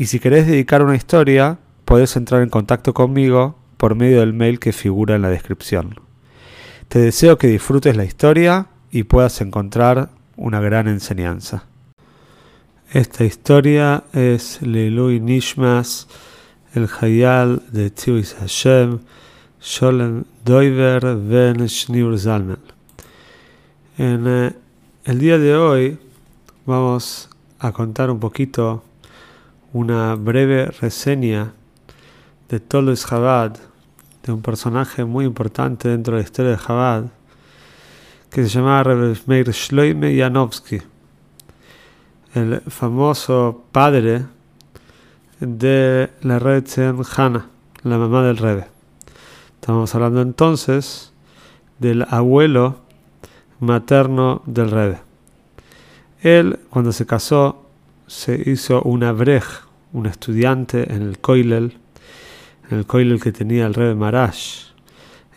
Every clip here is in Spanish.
y si querés dedicar una historia, podés entrar en contacto conmigo por medio del mail que figura en la descripción. Te deseo que disfrutes la historia y puedas encontrar una gran enseñanza. Esta historia es Leiluy Nishmas, el Hayal de Tiwis Hashem, Sholem Doiver Ben Shneur Zalman. En eh, el día de hoy vamos a contar un poquito una breve reseña de Tolus Chabad, de un personaje muy importante dentro de la historia de Chabad, que se llamaba Rebbe Meir Shloime Yanovsky, el famoso padre de la Retzen Hana, la mamá del Rebbe. Estamos hablando entonces del abuelo materno del Rebbe. Él, cuando se casó, se hizo una brej, un estudiante en el Koilel, en el Koilel que tenía el Rebbe Marash,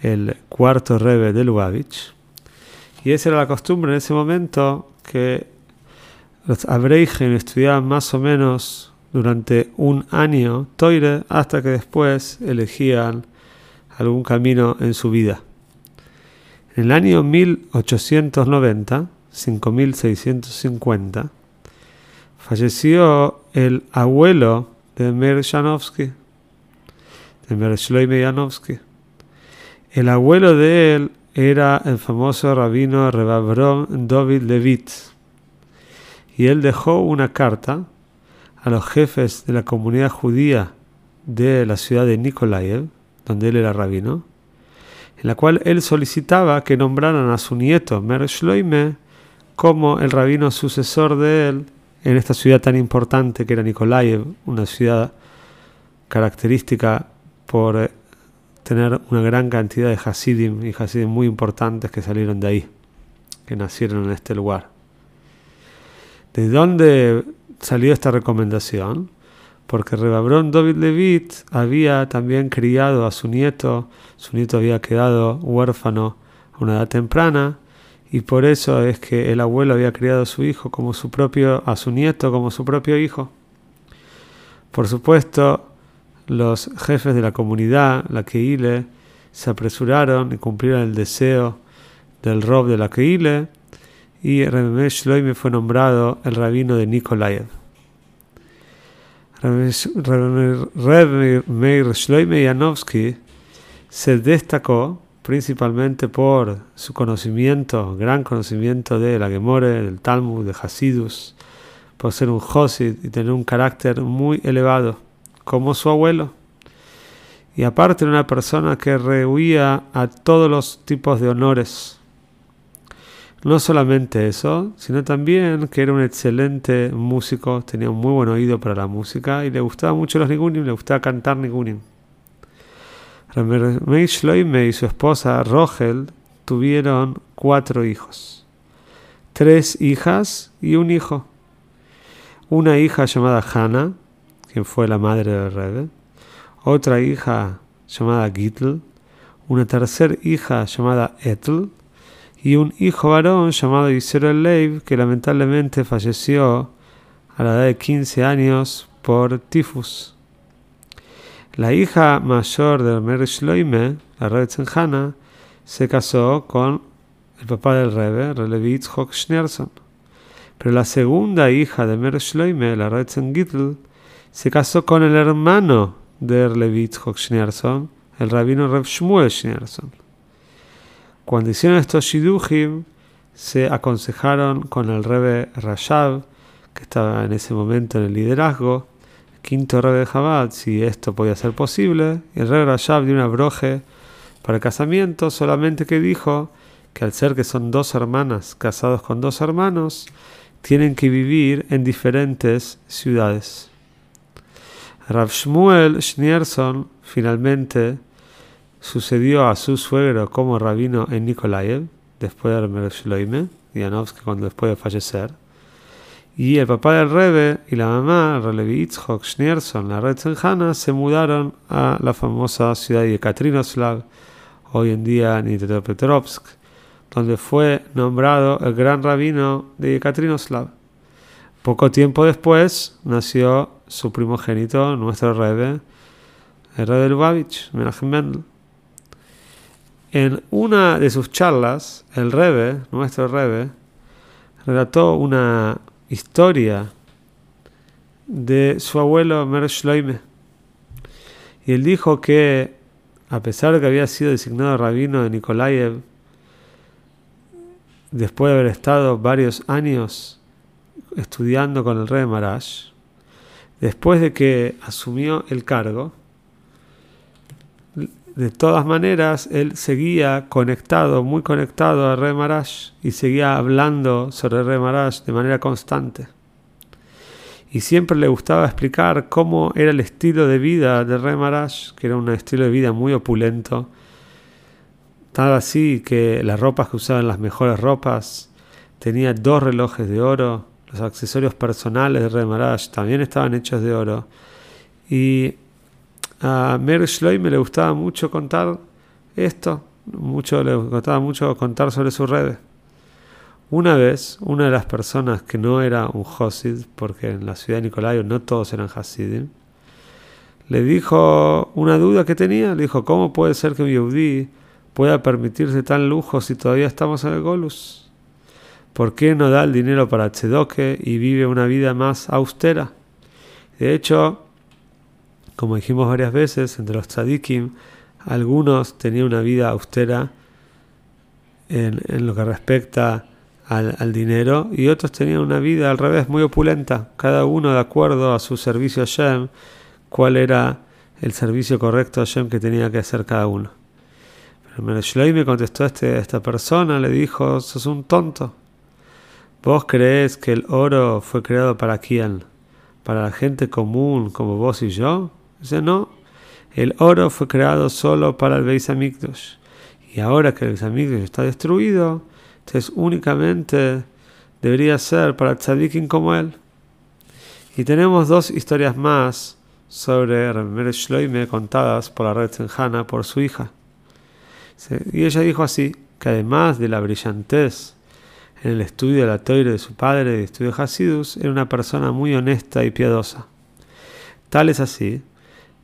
el cuarto Rebbe de Lubavitch. Y esa era la costumbre en ese momento que los Abreigen estudiaban más o menos durante un año Toire hasta que después elegían algún camino en su vida. En el año 1890, 5650, falleció el abuelo de Meir Janovsky, de Janovsky. El abuelo de él era el famoso rabino Rebabrom David Levit. Y él dejó una carta a los jefes de la comunidad judía de la ciudad de Nikolaev, donde él era rabino, en la cual él solicitaba que nombraran a su nieto Mer Shloime como el rabino sucesor de él en esta ciudad tan importante que era Nikolaev, una ciudad característica por eh, tener una gran cantidad de Hasidim y Hasidim muy importantes que salieron de ahí, que nacieron en este lugar. ¿De dónde salió esta recomendación? Porque Rebabrón David Levit había también criado a su nieto, su nieto había quedado huérfano a una edad temprana, y por eso es que el abuelo había criado a su hijo como su propio, a su nieto como su propio hijo. Por supuesto, los jefes de la comunidad, la Keile, se apresuraron y cumplieron el deseo del Rob de la Keile y Rebbe Shloime fue nombrado el rabino de Nikolaev. Rebbe Meir Shloime Yanovsky se destacó principalmente por su conocimiento, gran conocimiento de la Gemore, del Talmud, de Hasidus, por ser un Josid y tener un carácter muy elevado, como su abuelo. Y aparte era una persona que rehuía a todos los tipos de honores. No solamente eso, sino también que era un excelente músico, tenía un muy buen oído para la música y le gustaba mucho los nigunim, le gustaba cantar nigunim. Ramey Shloime y su esposa Rogel tuvieron cuatro hijos, tres hijas y un hijo. Una hija llamada Hannah, quien fue la madre del Rebbe, otra hija llamada Gitl, una tercera hija llamada Etl y un hijo varón llamado Israel Leib, que lamentablemente falleció a la edad de 15 años por tifus. La hija mayor de Mer Shloime, la Rebbe se casó con el papá del Rebbe, Relevi Yitzhok Schneerson. Pero la segunda hija de Mer Shloime, la Rebbe se casó con el hermano de Relevi Yitzhok Schneerson, el rabino Reb Shmuel Schneerson. Cuando hicieron estos shidujim, se aconsejaron con el Rebbe Rashab, que estaba en ese momento en el liderazgo, quinto rey de Jabad si esto podía ser posible. El rey Rashab dio una broje para el casamiento, solamente que dijo que al ser que son dos hermanas casados con dos hermanos, tienen que vivir en diferentes ciudades. Rav Shmuel Schneerson finalmente sucedió a su suegro como rabino en Nikolaev, después de Mershloime, Yanovsky cuando después de fallecer. Y el papá del Rebe y la mamá, Relevi Itzhok Schneerson, la red Senjana, se mudaron a la famosa ciudad de Yekaterinoslav, hoy en día Nitropetrovsk, donde fue nombrado el gran rabino de Yekaterinoslav. Poco tiempo después nació su primogénito, nuestro Rebe, el Rebe Lubavitch, Menachem Mendel. En una de sus charlas, el Rebe, nuestro Rebe, relató una historia de su abuelo Mer Shloime. Y él dijo que, a pesar de que había sido designado rabino de Nikolaev, después de haber estado varios años estudiando con el rey Marash, después de que asumió el cargo, de todas maneras, él seguía conectado, muy conectado a Re Marash y seguía hablando sobre Re Marash de manera constante. Y siempre le gustaba explicar cómo era el estilo de vida de Re Marash, que era un estilo de vida muy opulento. Tal así que las ropas que usaban, las mejores ropas, tenía dos relojes de oro, los accesorios personales de Re Marash también estaban hechos de oro. Y a Mer Shloime le gustaba mucho contar esto, mucho, le gustaba mucho contar sobre su red. Una vez, una de las personas que no era un Hasid, porque en la ciudad de Nicolayo no todos eran Hasidim, le dijo una duda que tenía, le dijo, ¿cómo puede ser que un Yehudi pueda permitirse tan lujo si todavía estamos en el Golus? ¿Por qué no da el dinero para Tzedoke y vive una vida más austera? De hecho, como dijimos varias veces, entre los tzadikim, algunos tenían una vida austera en, lo que respecta al, dinero y otros tenían una vida al revés, muy opulenta, cada uno de acuerdo a su servicio a Shem, cuál era el servicio correcto a Shem que tenía que hacer cada uno. Pero me contestó este, esta persona, le dijo, sos un tonto. ¿Vos crees que el oro fue creado para quién? ¿Para la gente común como vos y yo? Dice, no, el oro fue creado solo para el Beis. Y ahora que el Beis está destruido, entonces únicamente debería ser para tzadikim como él. Y tenemos dos historias más sobre Remer Shloime contadas por la red Senjana por su hija. Y ella dijo así, que además de la brillantez en el estudio de la toire de su padre de estudio de Hasidus, era una persona muy honesta y piadosa. Tal es así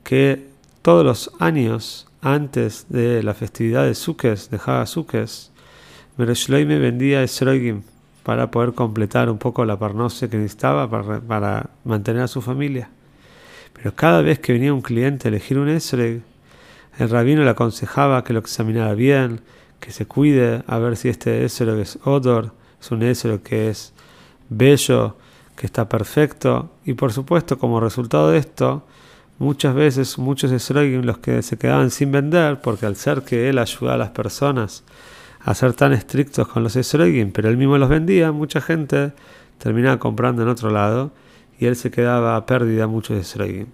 que todos los años antes de la festividad de Sukkot, de Haga Sukkot, Mereshloime vendía Esrogim para poder completar un poco la parnose que necesitaba para, mantener a su familia. Pero cada vez que venía un cliente a elegir un Esrog, el rabino le aconsejaba que lo examinara bien, que se cuide a ver si este Esrog es odor, es un Esrog que es bello, que está perfecto, y por supuesto como resultado de esto, Muchas veces, muchos esrogim los que se quedaban sin vender, porque al ser que él ayudaba a las personas a ser tan estrictos con los esrogim, pero él mismo los vendía, mucha gente terminaba comprando en otro lado y él se quedaba a pérdida muchos esrogim.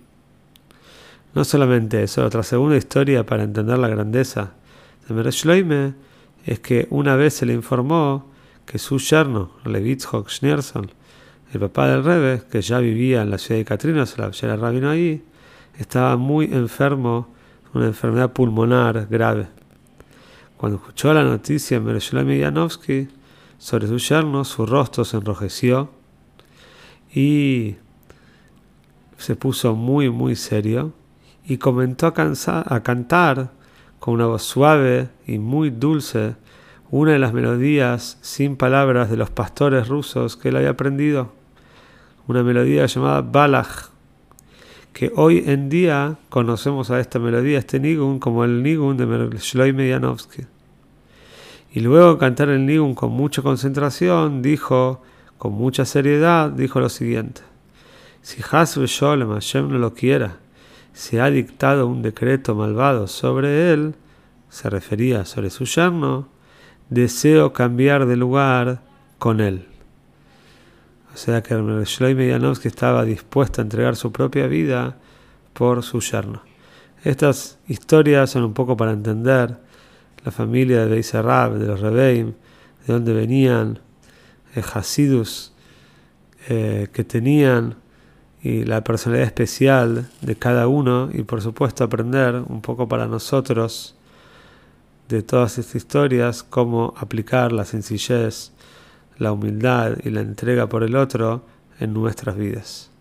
No solamente eso, otra segunda historia para entender la grandeza de Mereshloime es que una vez se le informó que su yerno, Levitzhok Schneerson, el papá del Rebe, que ya vivía en la ciudad de Katrina, se la era rabino ahí, estaba muy enfermo, una enfermedad pulmonar grave. Cuando escuchó la noticia Mereshlam Yanovsky sobre su yerno, su rostro se enrojeció y se puso muy, muy serio y comenzó a, cantar con una voz suave y muy dulce una de las melodías sin palabras de los pastores rusos que él había aprendido, una melodía llamada Balach que hoy en día conocemos a esta melodía, este nigun, como el nigun de Shloime Yanovsky. Y luego cantar el nigun con mucha concentración, dijo, con mucha seriedad, dijo lo siguiente. Si Hasbe Sholem Hashem no lo quiera, se ha dictado un decreto malvado sobre él, se refería sobre su yerno, deseo cambiar de lugar con él. O sea que Shloime Yanovsky estaba dispuesto a entregar su propia vida por su yerno. Estas historias son un poco para entender la familia de Beis de los Rebeim, de dónde venían, el Hasidus eh, que tenían y la personalidad especial de cada uno y por supuesto aprender un poco para nosotros de todas estas historias cómo aplicar la sencillez, la humildad y la entrega por el otro en nuestras vidas.